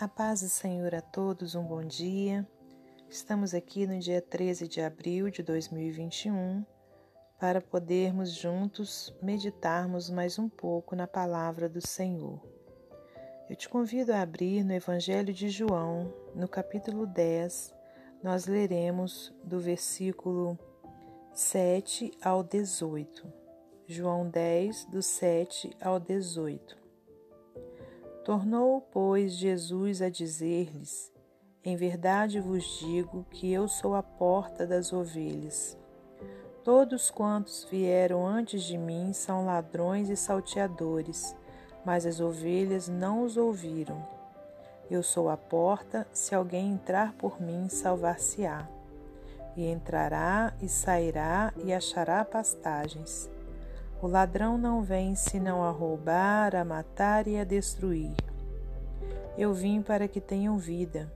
A paz do Senhor a todos, um bom dia. Estamos aqui no dia 13 de abril de 2021 para podermos juntos meditarmos mais um pouco na palavra do Senhor. Eu te convido a abrir no Evangelho de João, no capítulo 10, nós leremos do versículo 7 ao 18. João 10, do 7 ao 18. Tornou, pois, Jesus a dizer-lhes: Em verdade vos digo que eu sou a porta das ovelhas. Todos quantos vieram antes de mim são ladrões e salteadores, mas as ovelhas não os ouviram. Eu sou a porta, se alguém entrar por mim, salvar-se-á. E entrará e sairá e achará pastagens. O ladrão não vem senão a roubar, a matar e a destruir. Eu vim para que tenham vida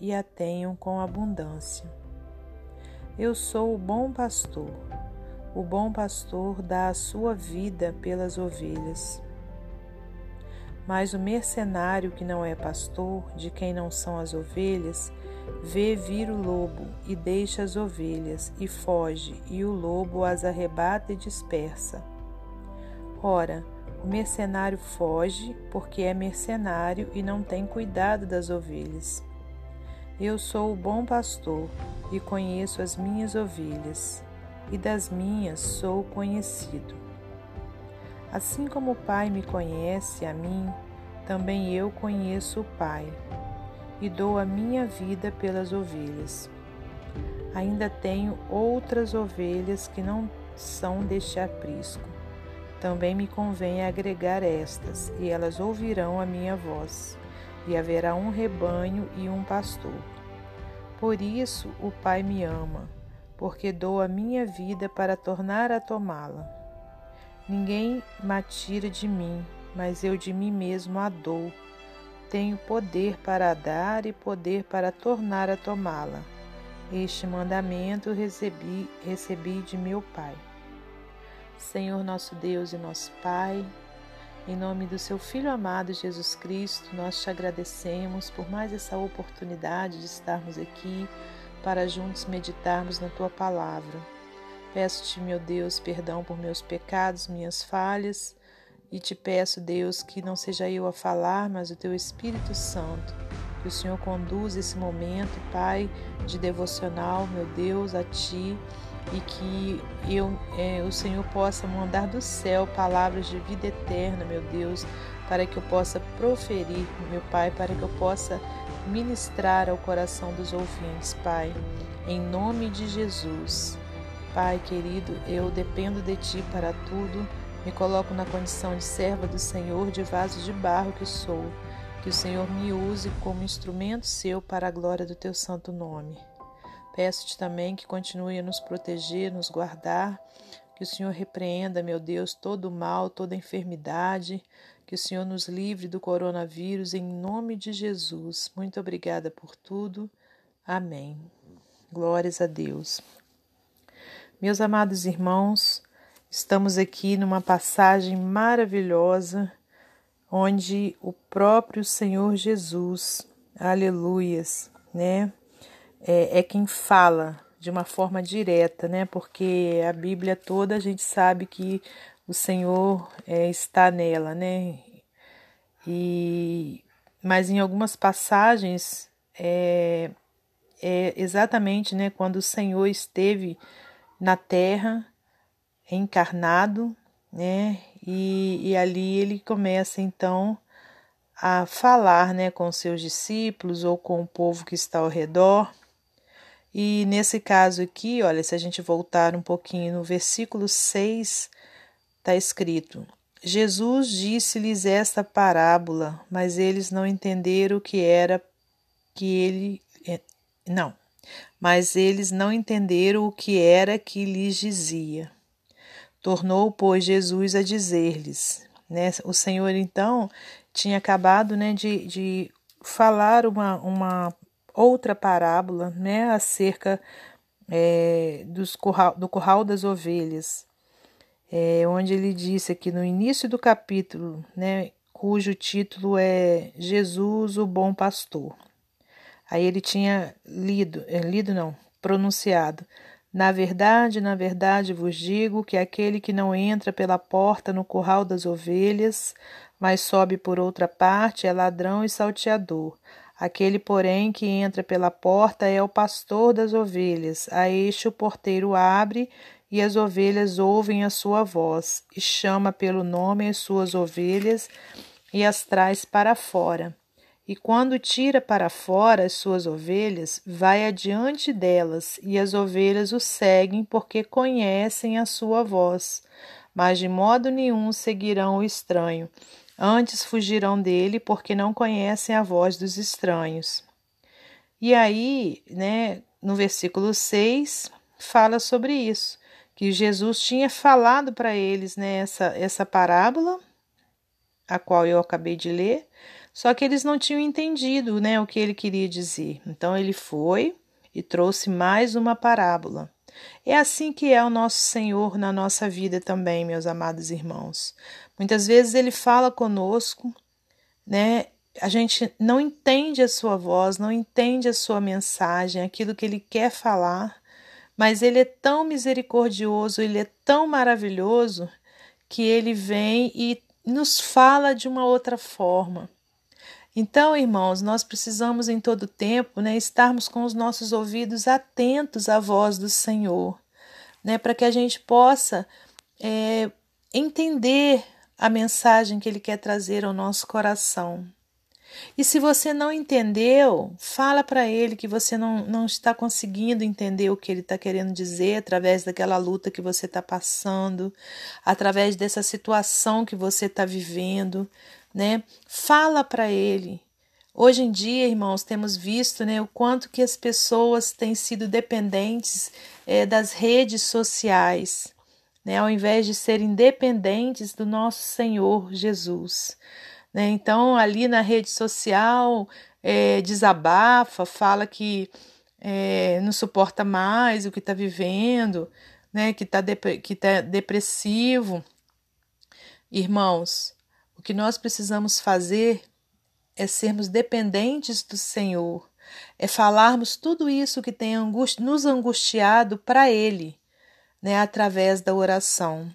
e a tenham com abundância. Eu sou o bom pastor. O bom pastor dá a sua vida pelas ovelhas. Mas o mercenário que não é pastor, de quem não são as ovelhas, Vê vir o lobo e deixa as ovelhas e foge, e o lobo as arrebata e dispersa. Ora, o mercenário foge porque é mercenário e não tem cuidado das ovelhas. Eu sou o bom pastor e conheço as minhas ovelhas, e das minhas sou conhecido. Assim como o Pai me conhece a mim, também eu conheço o Pai e dou a minha vida pelas ovelhas. Ainda tenho outras ovelhas que não são deste aprisco. Também me convém agregar estas, e elas ouvirão a minha voz, e haverá um rebanho e um pastor. Por isso o Pai me ama, porque dou a minha vida para tornar a tomá-la. Ninguém me tira de mim, mas eu de mim mesmo a dou tenho poder para dar e poder para tornar a tomá-la. Este mandamento recebi, recebi de meu Pai. Senhor nosso Deus e nosso Pai, em nome do seu Filho amado Jesus Cristo, nós te agradecemos por mais essa oportunidade de estarmos aqui para juntos meditarmos na tua palavra. Peço-te, meu Deus, perdão por meus pecados, minhas falhas e te peço, Deus, que não seja eu a falar, mas o teu Espírito Santo. Que o Senhor conduza esse momento, Pai, de devocional, meu Deus, a Ti, e que eu, é, o Senhor possa mandar do céu palavras de vida eterna, meu Deus, para que eu possa proferir, meu Pai, para que eu possa ministrar ao coração dos ouvintes, Pai, em nome de Jesus. Pai querido, eu dependo de Ti para tudo me coloco na condição de serva do Senhor, de vaso de barro que sou. Que o Senhor me use como instrumento seu para a glória do teu santo nome. Peço-te também que continue a nos proteger, nos guardar, que o Senhor repreenda, meu Deus, todo o mal, toda enfermidade, que o Senhor nos livre do coronavírus em nome de Jesus. Muito obrigada por tudo. Amém. Glórias a Deus. Meus amados irmãos, Estamos aqui numa passagem maravilhosa onde o próprio Senhor Jesus, aleluias, né, é, é, quem fala de uma forma direta, né, porque a Bíblia toda a gente sabe que o Senhor é, está nela, né, e mas em algumas passagens é, é exatamente, né, quando o Senhor esteve na terra encarnado, né? E, e ali ele começa então a falar, né, com seus discípulos ou com o povo que está ao redor. E nesse caso aqui, olha, se a gente voltar um pouquinho no versículo 6, está escrito: Jesus disse-lhes esta parábola, mas eles não entenderam o que era que ele. Eh, não, mas eles não entenderam o que era que lhes dizia. Tornou, pois, Jesus a dizer-lhes. Né? O Senhor, então, tinha acabado né, de, de falar uma, uma outra parábola né, acerca é, dos curral, do curral das ovelhas, é, onde ele disse aqui no início do capítulo, né, cujo título é Jesus, o Bom Pastor. Aí ele tinha lido, é, lido não, pronunciado. Na verdade, na verdade vos digo que aquele que não entra pela porta no curral das ovelhas, mas sobe por outra parte, é ladrão e salteador. Aquele, porém, que entra pela porta é o pastor das ovelhas. A este o porteiro abre, e as ovelhas ouvem a sua voz, e chama pelo nome as suas ovelhas e as traz para fora. E quando tira para fora as suas ovelhas, vai adiante delas, e as ovelhas o seguem, porque conhecem a sua voz. Mas de modo nenhum seguirão o estranho Antes fugirão dele porque não conhecem a voz dos estranhos. E aí, né, no versículo 6, fala sobre isso, que Jesus tinha falado para eles né, essa, essa parábola, a qual eu acabei de ler, só que eles não tinham entendido né, o que ele queria dizer. Então ele foi e trouxe mais uma parábola. É assim que é o nosso Senhor na nossa vida também, meus amados irmãos. Muitas vezes ele fala conosco, né? A gente não entende a sua voz, não entende a sua mensagem, aquilo que ele quer falar, mas ele é tão misericordioso, ele é tão maravilhoso que ele vem e nos fala de uma outra forma. Então, irmãos, nós precisamos em todo tempo né, estarmos com os nossos ouvidos atentos à voz do Senhor, né, para que a gente possa é, entender a mensagem que ele quer trazer ao nosso coração. E se você não entendeu, fala para ele que você não, não está conseguindo entender o que ele está querendo dizer através daquela luta que você está passando, através dessa situação que você está vivendo, né? Fala para ele. Hoje em dia, irmãos, temos visto né, o quanto que as pessoas têm sido dependentes é, das redes sociais né, ao invés de serem dependentes do nosso Senhor Jesus. Né? Então, ali na rede social, é, desabafa, fala que é, não suporta mais o que está vivendo, né, que está que tá depressivo. Irmãos, o que nós precisamos fazer é sermos dependentes do Senhor, é falarmos tudo isso que tem angust nos angustiado para Ele né, através da oração.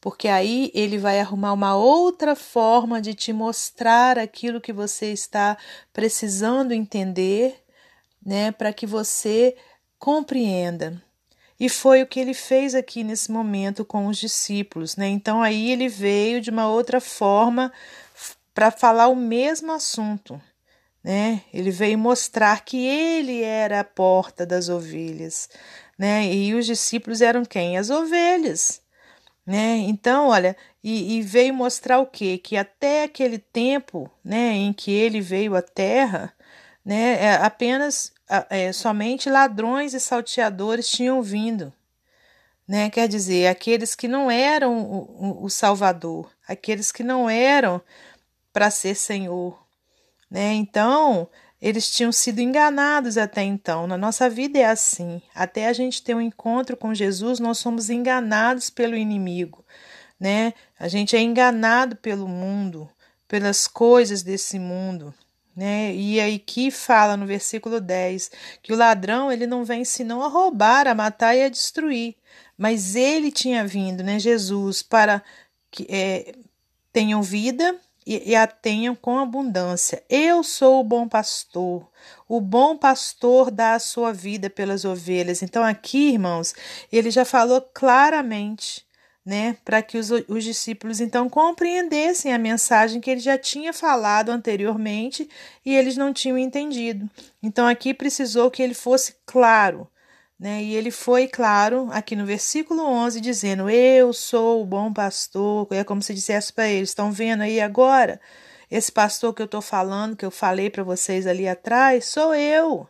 Porque aí ele vai arrumar uma outra forma de te mostrar aquilo que você está precisando entender, né, para que você compreenda. E foi o que ele fez aqui nesse momento com os discípulos, né? Então aí ele veio de uma outra forma para falar o mesmo assunto, né? Ele veio mostrar que ele era a porta das ovelhas, né? E os discípulos eram quem? As ovelhas, né? Então, olha, e, e veio mostrar o quê? Que até aquele tempo, né, em que ele veio à Terra, né, é, apenas é, somente ladrões e salteadores tinham vindo, né? Quer dizer, aqueles que não eram o, o Salvador, aqueles que não eram para ser Senhor, né? Então, eles tinham sido enganados até então. Na nossa vida é assim. Até a gente ter um encontro com Jesus, nós somos enganados pelo inimigo, né? A gente é enganado pelo mundo, pelas coisas desse mundo, né? E aí que fala no versículo 10 que o ladrão ele não vem senão a roubar, a matar e a destruir. Mas ele tinha vindo, né, Jesus, para que é, tenham vida e, e a tenham com abundância. Eu sou o bom pastor. O bom pastor dá a sua vida pelas ovelhas. Então, aqui, irmãos, ele já falou claramente, né, para que os, os discípulos então compreendessem a mensagem que ele já tinha falado anteriormente e eles não tinham entendido. Então, aqui precisou que ele fosse claro né? E ele foi claro aqui no versículo 11, dizendo: Eu sou o bom pastor. É como se dissesse para eles: Estão vendo aí agora? Esse pastor que eu estou falando, que eu falei para vocês ali atrás, sou eu.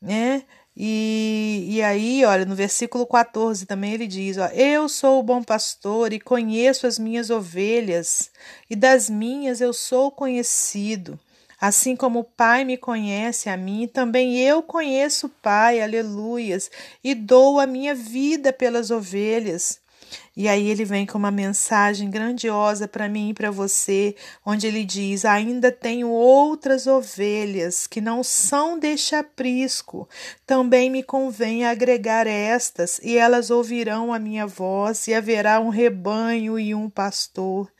Né? E, e aí, olha, no versículo 14 também ele diz: ó, Eu sou o bom pastor e conheço as minhas ovelhas, e das minhas eu sou conhecido. Assim como o Pai me conhece a mim, também eu conheço o Pai, aleluias, e dou a minha vida pelas ovelhas. E aí ele vem com uma mensagem grandiosa para mim e para você, onde ele diz: Ainda tenho outras ovelhas que não são deste aprisco. Também me convém agregar estas, e elas ouvirão a minha voz, e haverá um rebanho e um pastor.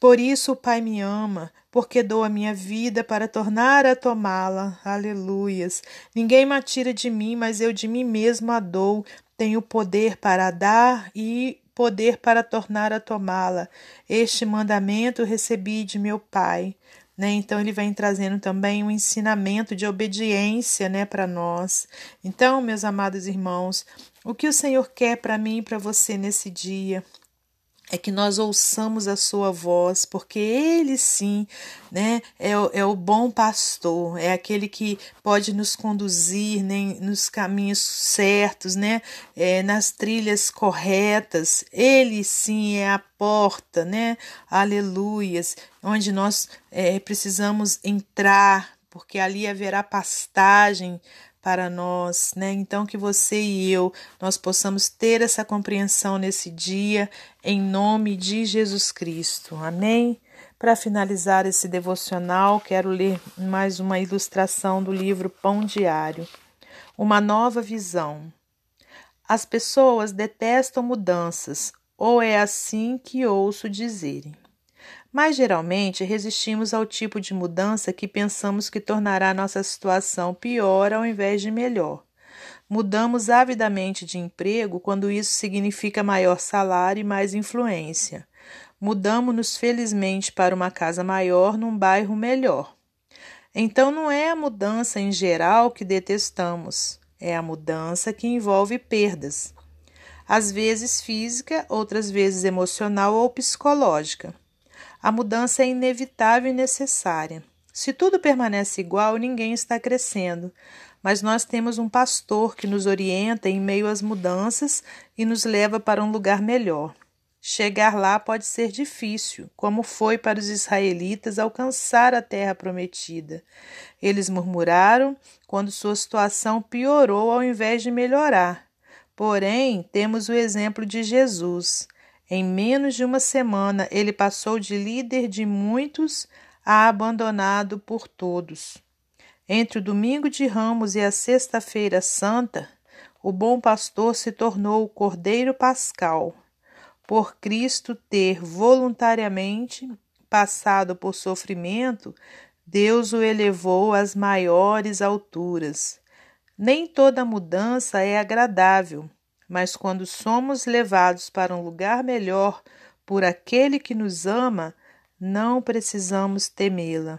Por isso o Pai me ama, porque dou a minha vida para tornar a tomá-la. Aleluias. Ninguém me tira de mim, mas eu de mim mesmo a dou. Tenho poder para dar e poder para tornar a tomá-la. Este mandamento recebi de meu Pai. Né? Então ele vem trazendo também um ensinamento de obediência, né, para nós. Então, meus amados irmãos, o que o Senhor quer para mim e para você nesse dia? É que nós ouçamos a sua voz, porque ele sim, né, é é o bom pastor, é aquele que pode nos conduzir né, nos caminhos certos, né, é, nas trilhas corretas. Ele sim é a porta, né, aleluias, onde nós é, precisamos entrar, porque ali haverá pastagem para nós, né? Então que você e eu nós possamos ter essa compreensão nesse dia em nome de Jesus Cristo. Amém. Para finalizar esse devocional, quero ler mais uma ilustração do livro Pão Diário. Uma nova visão. As pessoas detestam mudanças, ou é assim que ouço dizerem mas geralmente resistimos ao tipo de mudança que pensamos que tornará nossa situação pior ao invés de melhor. Mudamos avidamente de emprego quando isso significa maior salário e mais influência. Mudamos-nos felizmente para uma casa maior num bairro melhor. Então não é a mudança em geral que detestamos, é a mudança que envolve perdas. Às vezes física, outras vezes emocional ou psicológica. A mudança é inevitável e necessária. Se tudo permanece igual, ninguém está crescendo. Mas nós temos um pastor que nos orienta em meio às mudanças e nos leva para um lugar melhor. Chegar lá pode ser difícil, como foi para os israelitas alcançar a terra prometida. Eles murmuraram quando sua situação piorou ao invés de melhorar. Porém, temos o exemplo de Jesus. Em menos de uma semana, ele passou de líder de muitos a abandonado por todos. Entre o domingo de Ramos e a Sexta-feira Santa, o bom pastor se tornou o Cordeiro Pascal. Por Cristo ter voluntariamente passado por sofrimento, Deus o elevou às maiores alturas. Nem toda mudança é agradável, mas quando somos levados para um lugar melhor por aquele que nos ama, não precisamos temê-la.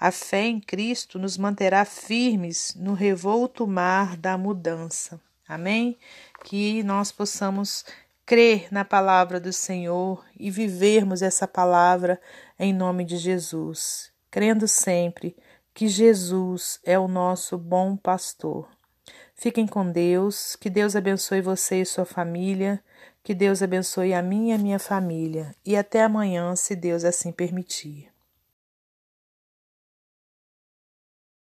A fé em Cristo nos manterá firmes no revolto mar da mudança. Amém? Que nós possamos crer na palavra do Senhor e vivermos essa palavra em nome de Jesus, crendo sempre que Jesus é o nosso bom pastor. Fiquem com Deus, que Deus abençoe você e sua família, que Deus abençoe a mim e a minha família, e até amanhã, se Deus assim permitir.